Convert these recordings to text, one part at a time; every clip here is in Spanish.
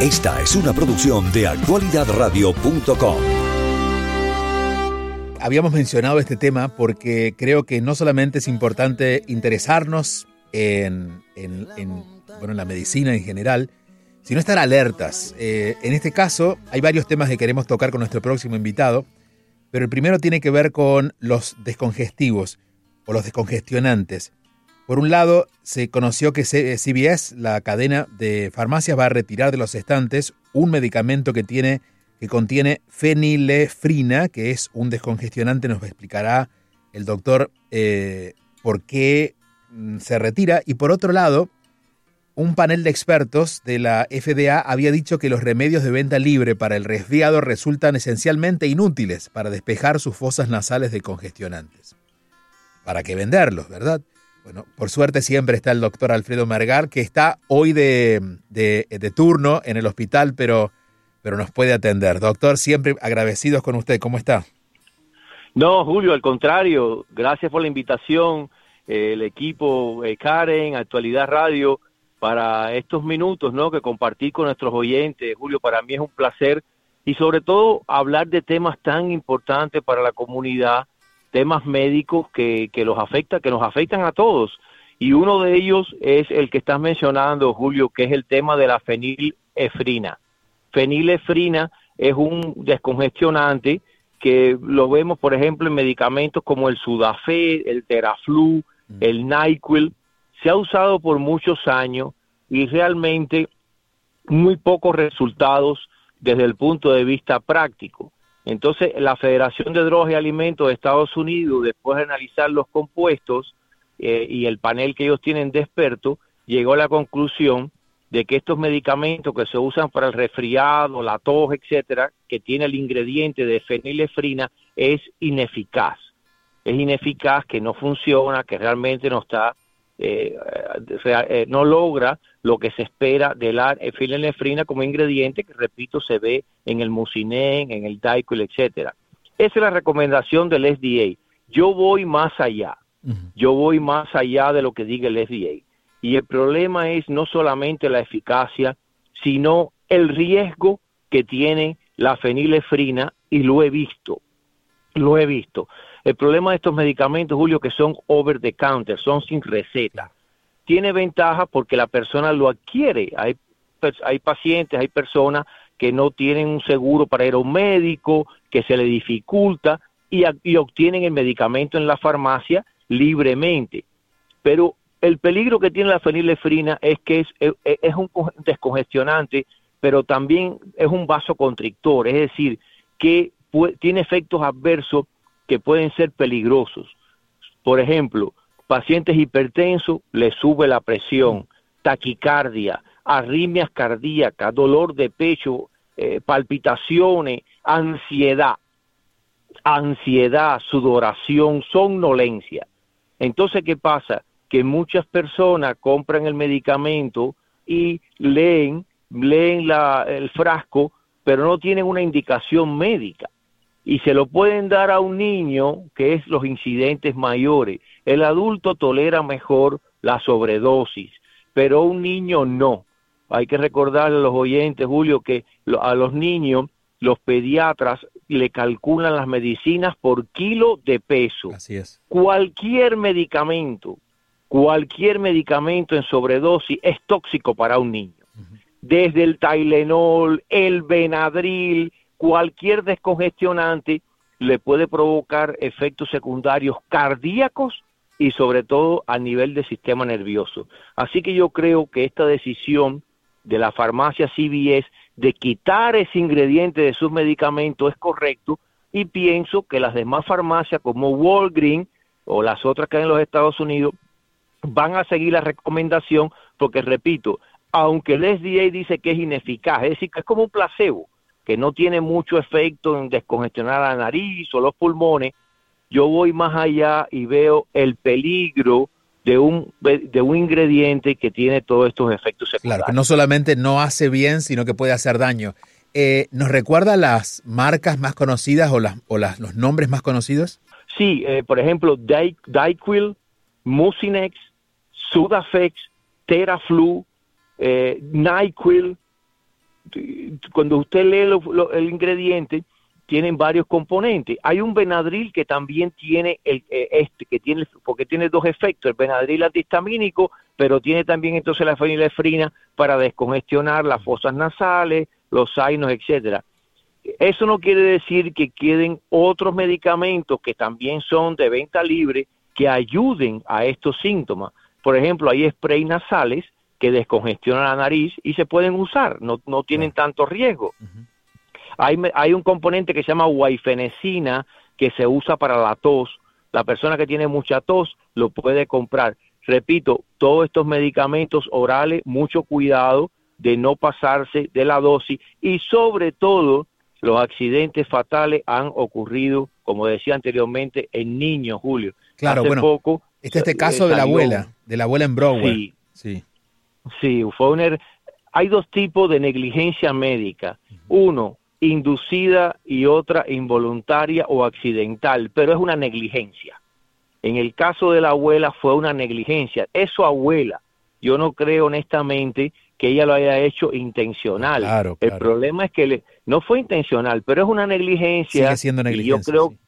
Esta es una producción de actualidadradio.com. Habíamos mencionado este tema porque creo que no solamente es importante interesarnos en, bueno, en la medicina en general, sino estar alertas. Eh, en este caso, hay varios temas que queremos tocar con nuestro próximo invitado, pero el primero tiene que ver con los descongestivos o los descongestionantes. Por un lado, se conoció que CBS, la cadena de farmacias, va a retirar de los estantes un medicamento que, tiene, que contiene fenilefrina, que es un descongestionante. Nos explicará el doctor eh, por qué mm, se retira. Y por otro lado, un panel de expertos de la FDA había dicho que los remedios de venta libre para el resfriado resultan esencialmente inútiles para despejar sus fosas nasales de congestionantes. ¿Para qué venderlos, verdad? Bueno, por suerte siempre está el doctor Alfredo Margar, que está hoy de, turno en el hospital, pero, pero nos puede atender. Doctor, siempre agradecidos con usted. ¿Cómo está? No, Julio, al contrario. Gracias por la invitación. Eh, el equipo eh, Karen, Actualidad Radio, para estos minutos ¿no? que compartí con nuestros oyentes. Julio, para mí es un placer y sobre todo hablar de temas tan importantes para la comunidad temas médicos que, que los afecta, que nos afectan a todos. Y uno de ellos es el que estás mencionando, Julio, que es el tema de la fenilefrina. Fenilefrina es un descongestionante que lo vemos, por ejemplo, en medicamentos como el Sudafed, el Teraflu, mm. el NyQuil. Se ha usado por muchos años y realmente muy pocos resultados desde el punto de vista práctico. Entonces, la Federación de Drogas y Alimentos de Estados Unidos, después de analizar los compuestos eh, y el panel que ellos tienen de expertos, llegó a la conclusión de que estos medicamentos que se usan para el resfriado, la tos, etcétera, que tiene el ingrediente de fenilefrina, es ineficaz. Es ineficaz, que no funciona, que realmente no está eh, eh, no logra lo que se espera de la fenilefrina como ingrediente que, repito, se ve en el mucinen, en el daiquil, etcétera. Esa es la recomendación del FDA. Yo voy más allá. Yo voy más allá de lo que diga el FDA. Y el problema es no solamente la eficacia, sino el riesgo que tiene la fenilefrina y lo he visto. Lo he visto. El problema de estos medicamentos, Julio, que son over the counter, son sin receta. Tiene ventaja porque la persona lo adquiere. Hay, hay pacientes, hay personas que no tienen un seguro para ir a un médico, que se le dificulta y, y obtienen el medicamento en la farmacia libremente. Pero el peligro que tiene la fenilefrina es que es, es un descongestionante, pero también es un vasoconstrictor, es decir, que tiene efectos adversos que pueden ser peligrosos. Por ejemplo, pacientes hipertensos les sube la presión, taquicardia, arritmias cardíacas, dolor de pecho, eh, palpitaciones, ansiedad, ansiedad, sudoración, somnolencia. Entonces, ¿qué pasa? Que muchas personas compran el medicamento y leen, leen el frasco, pero no tienen una indicación médica y se lo pueden dar a un niño, que es los incidentes mayores. El adulto tolera mejor la sobredosis, pero un niño no. Hay que recordarle a los oyentes, Julio, que a los niños los pediatras le calculan las medicinas por kilo de peso. Así es. Cualquier medicamento, cualquier medicamento en sobredosis es tóxico para un niño. Desde el Tylenol, el Benadryl, cualquier descongestionante le puede provocar efectos secundarios cardíacos y sobre todo a nivel del sistema nervioso. Así que yo creo que esta decisión de la farmacia CVS de quitar ese ingrediente de sus medicamentos es correcto y pienso que las demás farmacias como Walgreens o las otras que hay en los Estados Unidos van a seguir la recomendación porque repito, aunque el FDA dice que es ineficaz, es decir, que es como un placebo, que no tiene mucho efecto en descongestionar la nariz o los pulmones, yo voy más allá y veo el peligro de un, de un ingrediente que tiene todos estos efectos secundarios. Claro, que no solamente no hace bien, sino que puede hacer daño. Eh, ¿Nos recuerda las marcas más conocidas o, las, o las, los nombres más conocidos? Sí, eh, por ejemplo, Dayquil, Mucinex, Sudafex, Teraflu, eh, NyQuil, cuando usted lee el ingrediente, tienen varios componentes. Hay un Benadryl que también tiene el eh, este que tiene porque tiene dos efectos, el Benadryl antihistamínico, pero tiene también entonces la fenilefrina para descongestionar las fosas nasales, los sainos, etcétera. Eso no quiere decir que queden otros medicamentos que también son de venta libre que ayuden a estos síntomas. Por ejemplo, hay spray nasales que descongestionan la nariz y se pueden usar, no, no tienen tanto riesgo. Hay, hay un componente que se llama guaifenesina que se usa para la tos. La persona que tiene mucha tos lo puede comprar. Repito, todos estos medicamentos orales, mucho cuidado de no pasarse de la dosis y sobre todo los accidentes fatales han ocurrido, como decía anteriormente, en niños, Julio. Claro, bueno, poco, este, este caso de la abuela, de la abuela en Broadway. Sí, sí. Fue hay dos tipos de negligencia médica. Uno, inducida y otra involuntaria o accidental, pero es una negligencia. En el caso de la abuela fue una negligencia. Es su abuela. Yo no creo honestamente que ella lo haya hecho intencional. El problema es que no fue intencional, pero es una negligencia. Sigue siendo negligencia. yo creo sí.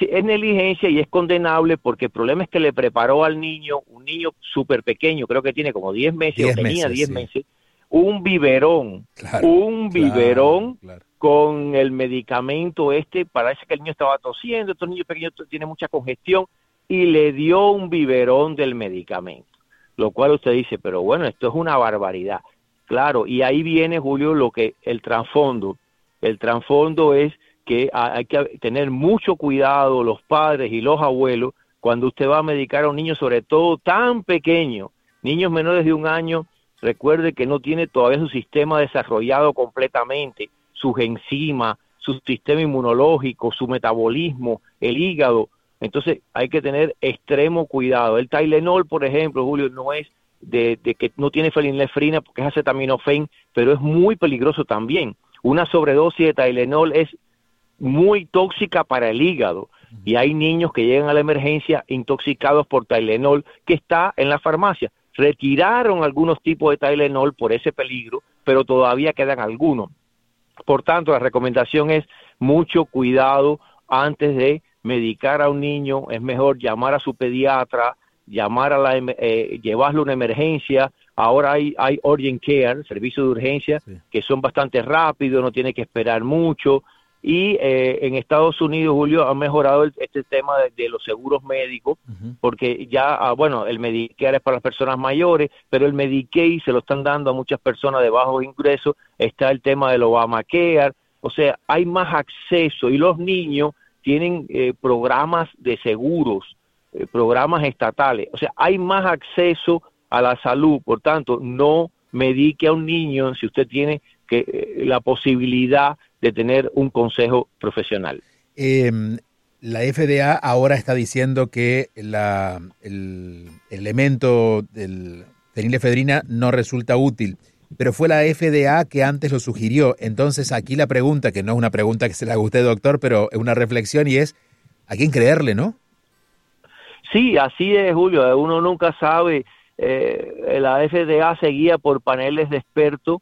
Es negligencia y es condenable porque el problema es que le preparó al niño, un niño súper pequeño, creo que tiene como 10 meses, o tenía 10 meses, un biberón, un biberón con el medicamento este, parece que el niño estaba tosiendo, estos niños pequeños tienen mucha congestión y le dio un biberón del medicamento lo cual usted dice, pero bueno, esto es una barbaridad. Claro, y ahí viene, Julio, lo que el trasfondo. El trasfondo es que hay que tener mucho cuidado los padres y los abuelos cuando usted va a medicar a un niño, sobre todo tan pequeño, niños menores de un año, recuerde que no tiene todavía su sistema desarrollado completamente, sus enzimas, su sistema inmunológico, su metabolismo, el hígado, entonces hay que tener extremo cuidado. El Tylenol, por ejemplo, Julio, no es de, que no tiene felinefrina porque es acetaminofén, pero es muy peligroso también. Una sobredosis de Tylenol es muy tóxica para el hígado y hay niños que llegan a la emergencia intoxicados por Tylenol que está en la farmacia. Retiraron algunos tipos de Tylenol por ese peligro, pero todavía quedan algunos. Por tanto, la recomendación es mucho cuidado antes de medicar a un niño, es mejor llamar a su pediatra, llamar a la, eh, llevarlo a una emergencia. Ahora hay, hay urgent care, servicios de urgencia, que son bastante rápidos, no tiene que esperar mucho. Y eh, en Estados Unidos, Julio, ha mejorado este tema de, los seguros médicos, porque ya, ah, bueno, el Medicare es para las personas mayores, pero el Medicaid se lo están dando a muchas personas de bajos ingresos. Está el tema del Obamacare, o sea, hay más acceso y los niños tienen eh, programas de seguros, eh, programas estatales. O sea, hay más acceso a la salud. Por tanto, no medique a un niño si usted tiene que, eh, la posibilidad de tener un consejo profesional. Em, la FDA ahora está diciendo que la, el, el elemento del fenilefedrina no resulta útil pero fue la FDA que antes lo sugirió. Entonces aquí la pregunta, que no es una pregunta que se la guste, doctor, pero es una reflexión y es, ¿a quién creerle, no? Sí, así es, Julio. Uno nunca sabe. Eh, la FDA seguía por paneles de expertos,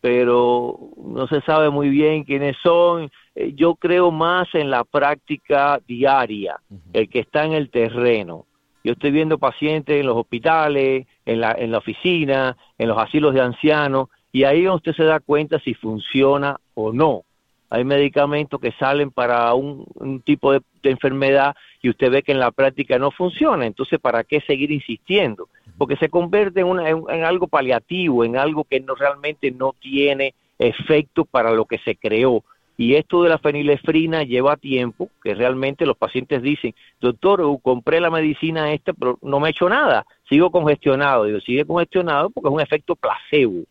pero no se sabe muy bien quiénes son. Eh, yo creo más en la práctica diaria, el que está en el terreno. Yo estoy viendo pacientes en los hospitales, en la, en la oficina, en los asilos de ancianos, y ahí usted se da cuenta si funciona o no. Hay medicamentos que salen para un, tipo de, enfermedad y usted ve que en la práctica no funciona. Entonces, ¿para qué seguir insistiendo? Porque se convierte en, en, algo paliativo, en algo que no realmente no tiene efecto para lo que se creó. Y esto de la fenilefrina lleva tiempo, que realmente los pacientes dicen, doctor, compré la medicina esta, pero no me ha hecho nada, sigo congestionado. Digo, sigue congestionado porque es un efecto placebo.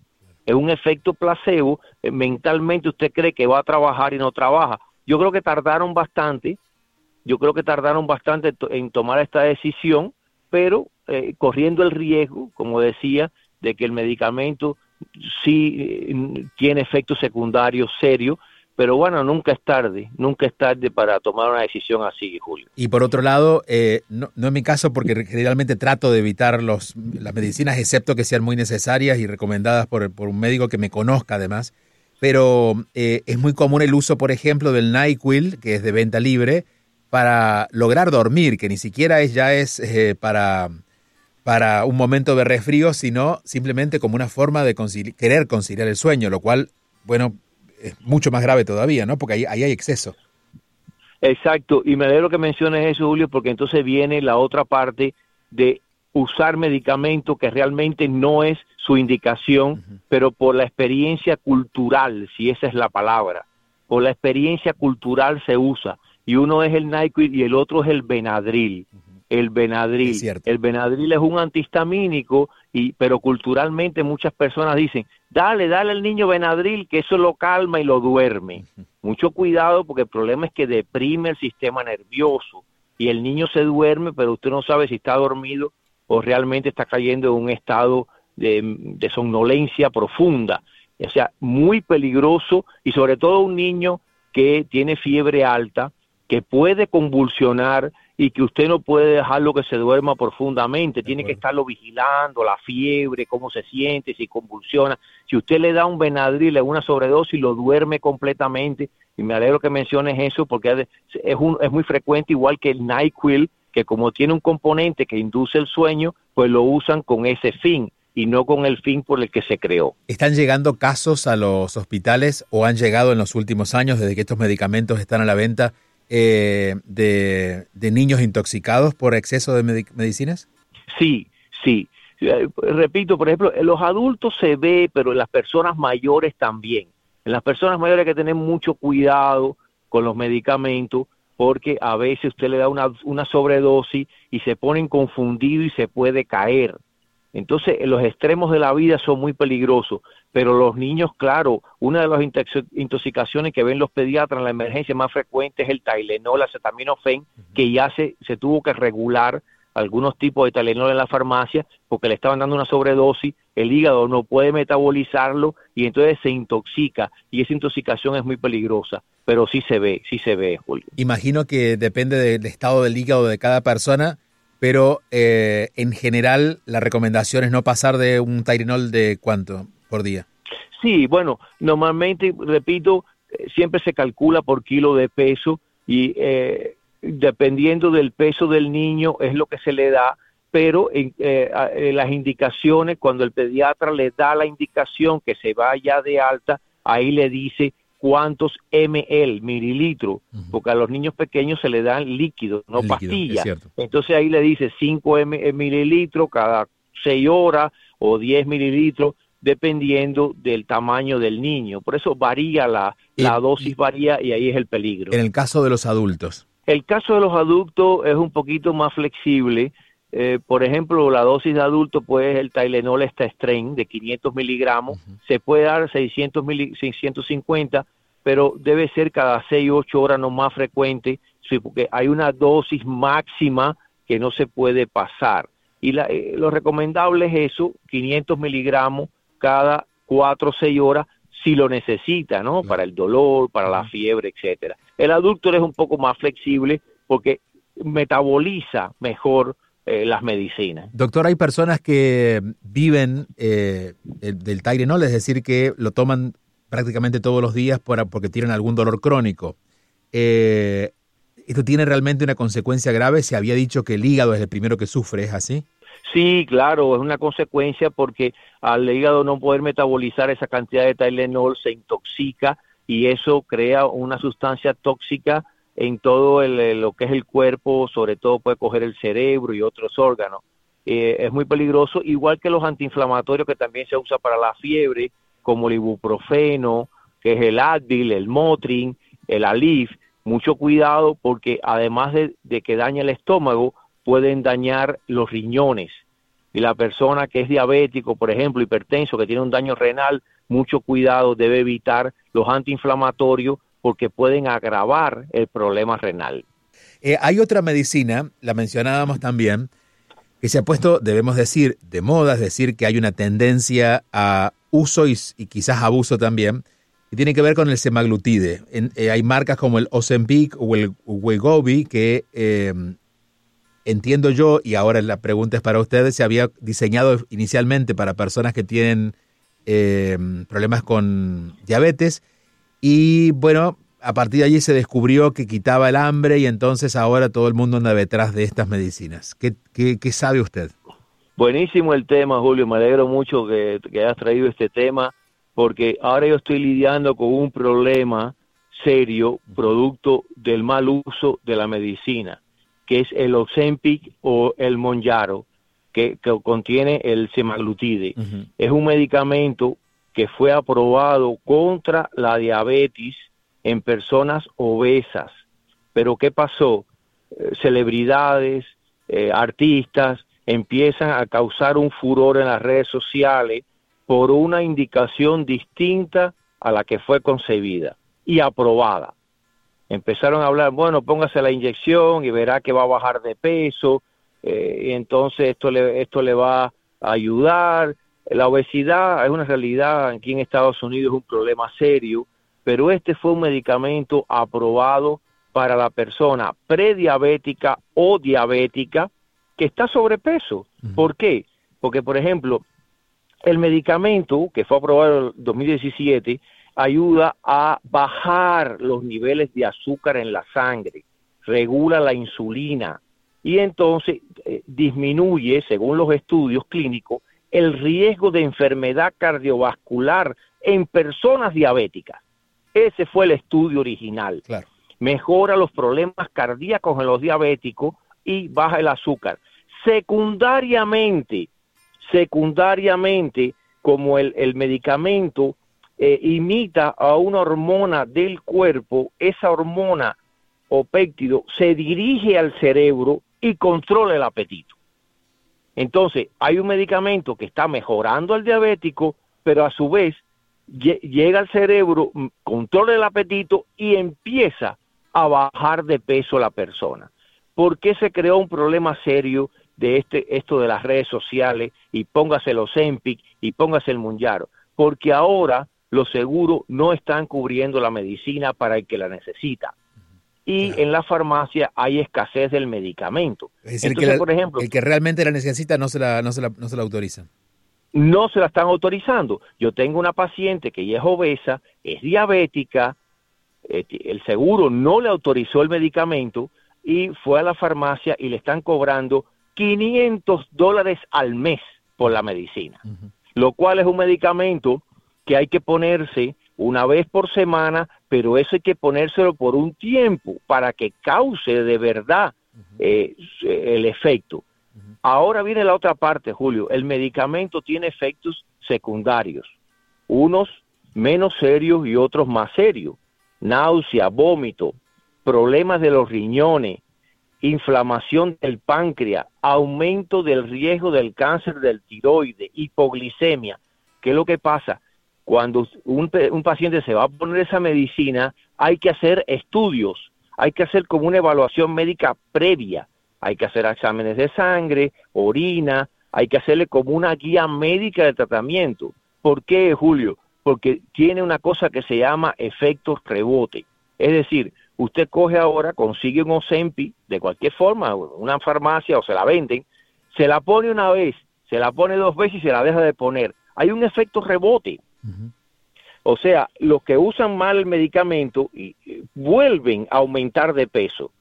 Es un efecto placebo, eh, mentalmente usted cree que va a trabajar y no trabaja. Yo creo que tardaron bastante, yo creo que tardaron bastante en tomar esta decisión, pero eh, corriendo el riesgo, como decía, de que el medicamento sí eh, tiene efectos secundarios serios pero bueno, nunca es tarde, nunca es tarde para tomar una decisión así, Julio. Y por otro lado, eh, no, en mi caso, porque generalmente trato de evitar los, las medicinas, excepto que sean muy necesarias y recomendadas por, por un médico que me conozca además. pero eh, es muy común el uso, por ejemplo, del NyQuil, que es de venta libre, para lograr dormir, que ni siquiera es, ya es eh, para, para un momento de resfrío, sino simplemente como una forma de querer conciliar el sueño, lo cual, bueno, es mucho más grave todavía, ¿no? Porque ahí, ahí hay exceso. Exacto, y me alegro que menciones eso, Julio, porque entonces viene la otra parte de usar medicamento que realmente no es su indicación, pero por la experiencia cultural, si esa es la palabra, por la experiencia cultural se usa. Y uno es el NyQuil y el otro es el Benadryl. El Benadryl. el Benadryl es un antihistamínico, y, pero culturalmente muchas personas dicen, dale, dale al niño Benadryl, que eso lo calma y lo duerme. Mucho cuidado porque el problema es que deprime el sistema nervioso y el niño se duerme, pero usted no sabe si está dormido o realmente está cayendo en un estado de, somnolencia profunda. O sea, muy peligroso y sobre todo un niño que tiene fiebre alta, que puede convulsionar y que usted no puede dejarlo que se duerma profundamente, tiene que estarlo vigilando, la fiebre, cómo se siente, si convulsiona. Si usted le da un Benadryl, una sobredosis, lo duerme completamente. Y me alegro que menciones eso porque es, un, es muy frecuente, igual que el NyQuil, que como tiene un componente que induce el sueño, pues lo usan con ese fin y no con el fin por el que se creó. ¿Están llegando casos a los hospitales o han llegado en los últimos años, desde que estos medicamentos están a la venta, eh, de, niños intoxicados por exceso de medicinas? Sí, sí. Eh, repito, por ejemplo, en los adultos se ve, pero en las personas mayores también. En las personas mayores hay que tener mucho cuidado con los medicamentos porque a veces usted le da una, una sobredosis y se ponen confundidos y se puede caer. Entonces, los extremos de la vida son muy peligrosos, pero los niños, claro, una de las intoxicaciones que ven los pediatras en la emergencia más frecuente es el Tylenol, acetaminofén, que ya se, se tuvo que regular algunos tipos de Tylenol en la farmacia porque le estaban dando una sobredosis, el hígado no puede metabolizarlo y entonces se intoxica y esa intoxicación es muy peligrosa pero sí se ve, sí se ve, Julio. Imagino que depende del estado del hígado de cada persona, pero eh, en general la recomendación es no pasar de un Tylenol de cuánto por día. Sí, bueno, normalmente, repito, eh, siempre se calcula por kilo de peso y eh, dependiendo del peso del niño es lo que se le da, pero en, las indicaciones, cuando el pediatra le da la indicación que se vaya de alta, ahí le dice cuántos ml, mililitros, porque a los niños pequeños se le dan líquidos, no pastillas. Entonces ahí le dice 5 eh, mililitros cada 6 horas o 10 mililitros, dependiendo del tamaño del niño. Por eso varía la, la dosis, varía y ahí es el peligro. En el caso de los adultos. El caso de los adultos es un poquito más flexible eh, por ejemplo, la dosis de adulto, pues el Tylenol está strain de 500 miligramos, se puede dar 600 650, pero debe ser cada 6 8 horas no más frecuente, porque hay una dosis máxima que no se puede pasar. Y la, eh, lo recomendable es eso, 500 miligramos cada 4 o 6 horas, si lo necesita, ¿no? Para el dolor, para la fiebre, etcétera. El adulto es un poco más flexible porque metaboliza mejor eh, las medicinas. Doctor, hay personas que viven eh, del Tylenol, es decir, que lo toman prácticamente todos los días porque tienen algún dolor crónico. Eh, ¿Esto tiene realmente una consecuencia grave? Se había dicho que el hígado es el primero que sufre, ¿es así? Sí, claro, es una consecuencia porque al hígado no poder metabolizar esa cantidad de Tylenol se intoxica y eso crea una sustancia tóxica en todo lo que es el cuerpo, sobre todo puede coger el cerebro y otros órganos. Eh, es muy peligroso, igual que los antiinflamatorios que también se usa para la fiebre, como el ibuprofeno, que es el Advil, el Motrin, el Alif. Mucho cuidado porque además de, de que daña el estómago, pueden dañar los riñones. Y la persona que es diabético, por ejemplo, hipertenso, que tiene un daño renal, mucho cuidado, debe evitar los antiinflamatorios porque pueden agravar el problema renal. Eh, hay otra medicina, la mencionábamos también, que se ha puesto, debemos decir, de moda, es decir, que hay una tendencia a uso y, quizás abuso también, que tiene que ver con el semaglutide. Eh, hay marcas como el Ozempic o el Wegovy que eh, entiendo yo, y ahora la pregunta es para ustedes, se había diseñado inicialmente para personas que tienen eh, problemas con diabetes y bueno, a partir de allí se descubrió que quitaba el hambre y entonces ahora todo el mundo anda detrás de estas medicinas. ¿Qué, qué, sabe usted? Buenísimo el tema, Julio. Me alegro mucho que, que hayas traído este tema porque ahora yo estoy lidiando con un problema serio producto del mal uso de la medicina, que es el Ozempic o el Monjaro, que, contiene el semaglutide. Es un medicamento que fue aprobado contra la diabetes en personas obesas. Pero ¿qué pasó? Eh, celebridades, eh, artistas empiezan a causar un furor en las redes sociales por una indicación distinta a la que fue concebida y aprobada. Empezaron a hablar, bueno, póngase la inyección y verá que va a bajar de peso, eh, y entonces esto le, esto le va a ayudar. La obesidad es una realidad aquí en Estados Unidos, es un problema serio, pero este fue un medicamento aprobado para la persona prediabética o diabética que está sobrepeso. ¿Por qué? Porque, por ejemplo, el medicamento que fue aprobado en 2017 ayuda a bajar los niveles de azúcar en la sangre, regula la insulina y entonces eh, disminuye, según los estudios clínicos, el riesgo de enfermedad cardiovascular en personas diabéticas. Ese fue el estudio original. Mejora los problemas cardíacos en los diabéticos y baja el azúcar. Secundariamente, secundariamente, como el, el medicamento eh, imita a una hormona del cuerpo, esa hormona o péptido se dirige al cerebro y controla el apetito. Entonces, hay un medicamento que está mejorando al diabético, pero a su vez llega al cerebro, controla el apetito y empieza a bajar de peso la persona. ¿Por qué se creó un problema serio de este, esto de las redes sociales y póngase los Empic y póngase el Munjaro? Porque ahora los seguros no están cubriendo la medicina para el que la necesita. Y en la farmacia hay escasez del medicamento. Es decir, que por ejemplo, el que realmente la necesita no se la, no se la, no se la autorizan. No se la están autorizando. Yo tengo una paciente que ya es obesa, es diabética, eh, el seguro no le autorizó el medicamento y fue a la farmacia y le están cobrando 500 dólares al mes por la medicina, lo cual es un medicamento que hay que ponerse una vez por semana, pero eso hay que ponérselo por un tiempo para que cause de verdad eh, el efecto. Ahora viene la otra parte, Julio. El medicamento tiene efectos secundarios, unos menos serios y otros más serios. Náusea, vómito, problemas de los riñones, inflamación del páncreas, aumento del riesgo del cáncer del tiroide, hipoglicemia. ¿Qué es lo que pasa? Cuando un, paciente se va a poner esa medicina, hay que hacer estudios, hay que hacer como una evaluación médica previa, hay que hacer exámenes de sangre, orina, hay que hacerle como una guía médica de tratamiento. ¿Por qué, Julio? Porque tiene una cosa que se llama efectos rebote. Es decir, usted coge ahora, consigue un Ozempi de cualquier forma, una farmacia o se la venden, se la pone una vez, se la pone dos veces y se la deja de poner. Hay un efecto rebote. O sea, los que usan mal el medicamento y, vuelven a aumentar de peso.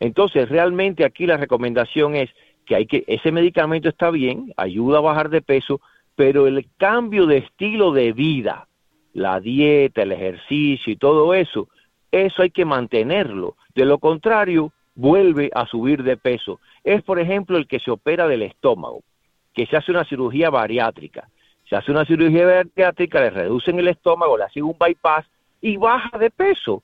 Entonces, realmente aquí la recomendación es que hay que ese medicamento está bien, ayuda a bajar de peso, pero el cambio de estilo de vida, la dieta, el ejercicio y todo eso, eso hay que mantenerlo. De lo contrario, vuelve a subir de peso. Es, por ejemplo, el que se opera del estómago, que se hace una cirugía bariátrica se hace una cirugía bariátrica, le reducen el estómago, le hacen un bypass y baja de peso,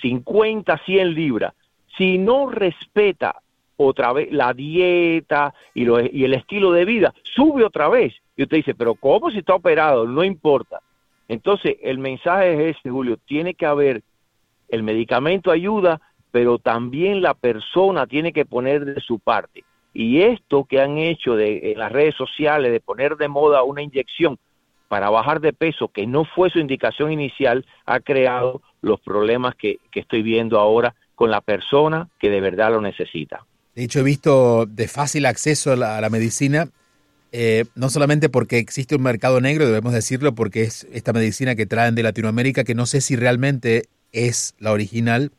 50, 100 libras. Si no respeta otra vez la dieta y, y el estilo de vida, sube otra vez. Y usted dice, pero ¿cómo si está operado? No importa. Entonces, el mensaje es este, Julio, tiene que haber, el medicamento ayuda, pero también la persona tiene que poner de su parte. Y esto que han hecho de, en las redes sociales de poner de moda una inyección para bajar de peso que no fue su indicación inicial, ha creado los problemas que, estoy viendo ahora con la persona que de verdad lo necesita. De hecho, he visto de fácil acceso a la, medicina eh, no solamente porque existe un mercado negro, debemos decirlo, porque es esta medicina que traen de Latinoamérica, que no sé si realmente es la original.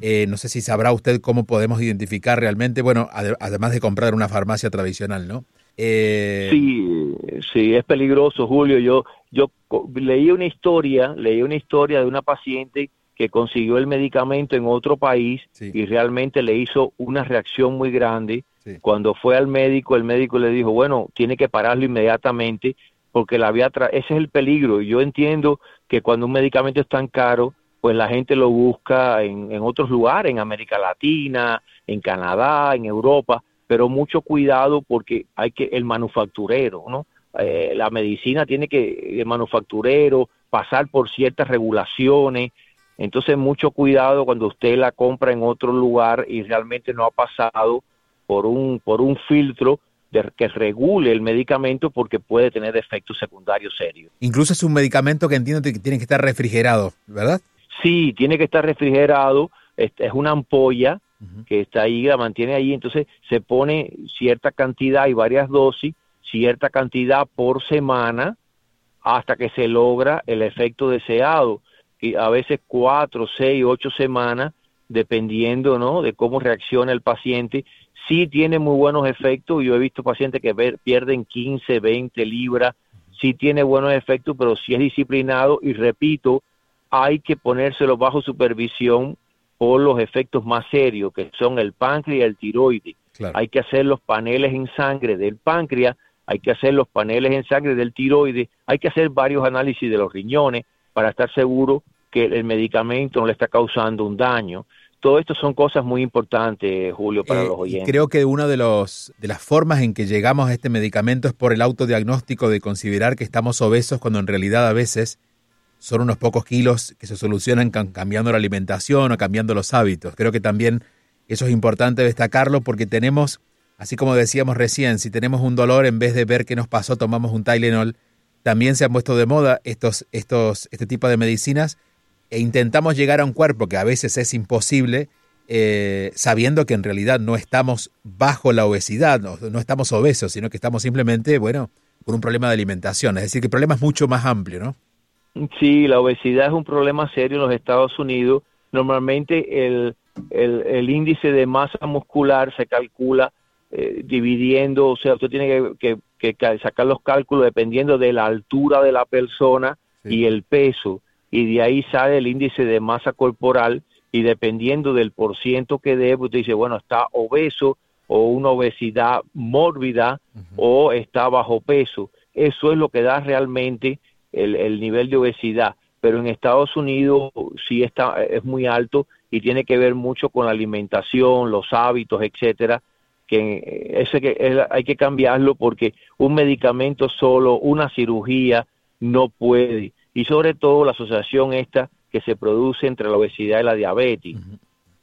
Eh, no sé si sabrá usted cómo podemos identificar realmente, bueno, además de comprar una farmacia tradicional, ¿no? Eh... Sí, sí, es peligroso, Julio. Yo, yo leí una historia, leí una historia de una paciente que consiguió el medicamento en otro país y realmente le hizo una reacción muy grande. Cuando fue al médico, el médico le dijo, bueno, tiene que pararlo inmediatamente porque la había ese es el peligro. Yo entiendo que cuando un medicamento es tan caro, pues la gente lo busca en, en otros lugares, en América Latina, en Canadá, en Europa, pero mucho cuidado porque hay que el manufacturero, ¿no? Eh, la medicina tiene que el manufacturero pasar por ciertas regulaciones entonces, mucho cuidado cuando usted la compra en otro lugar y realmente no ha pasado por un, por un filtro de, que regule el medicamento porque puede tener efectos secundarios serios. Incluso es un medicamento que entiendo que tiene que estar refrigerado, ¿verdad? Sí, tiene que estar refrigerado. Es, una ampolla que está ahí, la mantiene ahí. Entonces, se pone cierta cantidad y varias dosis, cierta cantidad por semana hasta que se logra el efecto deseado a veces cuatro, seis, ocho semanas, dependiendo ¿no? de cómo reacciona el paciente. Sí tiene muy buenos efectos, yo he visto pacientes que pierden 15, 20 libras, sí tiene buenos efectos, pero si es disciplinado y repito, hay que ponérselo bajo supervisión por los efectos más serios, que son el páncreas y el tiroides. Hay que hacer los paneles en sangre del páncreas, hay que hacer los paneles en sangre del tiroides, hay que hacer varios análisis de los riñones, para estar seguro que el medicamento no le está causando un daño. Todo esto son cosas muy importantes, Julio, para eh, los oyentes. Creo que una de, los, de las formas en que llegamos a este medicamento es por el autodiagnóstico de considerar que estamos obesos cuando en realidad a veces son unos pocos kilos que se solucionan cambiando la alimentación o cambiando los hábitos. Creo que también eso es importante destacarlo porque tenemos, así como decíamos recién, si tenemos un dolor, en vez de ver qué nos pasó, tomamos un Tylenol también se han puesto de moda estos, estos, este tipo de medicinas e intentamos llegar a un cuerpo que a veces es imposible, eh, sabiendo que en realidad no estamos bajo la obesidad, no, no, estamos obesos, sino que estamos simplemente, bueno, con un problema de alimentación. Es decir, que el problema es mucho más amplio, ¿no? Sí, la obesidad es un problema serio en los Estados Unidos. Normalmente el, el, índice de masa muscular se calcula eh, dividiendo, o sea, usted tiene que, que, sacar los cálculos dependiendo de la altura de la persona y el peso, y de ahí sale el índice de masa corporal, y dependiendo del porciento que dé, usted dice, bueno, está obeso o una obesidad mórbida o está bajo peso. Eso es lo que da realmente el, el nivel de obesidad. Pero en Estados Unidos sí está, es muy alto y tiene que ver mucho con la alimentación, los hábitos, etcétera, que ese que hay que cambiarlo porque un medicamento solo, una cirugía no puede y sobre todo la asociación esta que se produce entre la obesidad y la diabetes,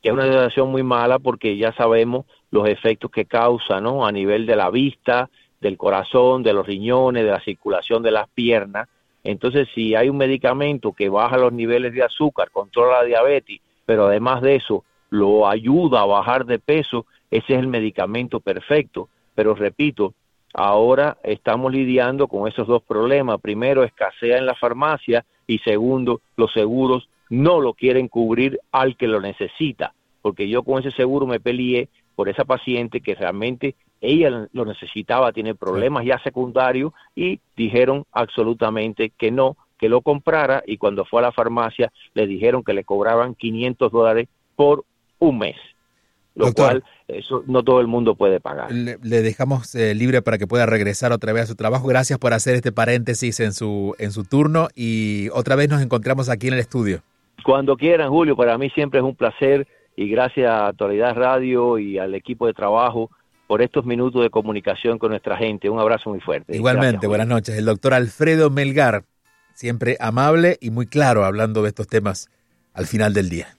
que es una asociación muy mala porque ya sabemos los efectos que causa, ¿no? A nivel de la vista, del corazón, de los riñones, de la circulación de las piernas. Entonces, si hay un medicamento que baja los niveles de azúcar, controla la diabetes, pero además de eso lo ayuda a bajar de peso, ese es el medicamento perfecto. Pero repito, ahora estamos lidiando con esos dos problemas. Primero, escasea en la farmacia y segundo, los seguros no lo quieren cubrir al que lo necesita. Porque yo con ese seguro me peleé por esa paciente que realmente ella lo necesitaba, tiene problemas ya secundarios y dijeron absolutamente que no, que lo comprara y cuando fue a la farmacia le dijeron que le cobraban 500 dólares por un mes lo cual eso no todo el mundo puede pagar. Le, dejamos eh, libre para que pueda regresar otra vez a su trabajo. Gracias por hacer este paréntesis en su, en su turno y otra vez nos encontramos aquí en el estudio. Cuando quieran, Julio, para mí siempre es un placer y gracias a Actualidad Radio y al equipo de trabajo por estos minutos de comunicación con nuestra gente. Un abrazo muy fuerte. Igualmente, buenas noches. El doctor Alfredo Melgar, siempre amable y muy claro hablando de estos temas al final del día.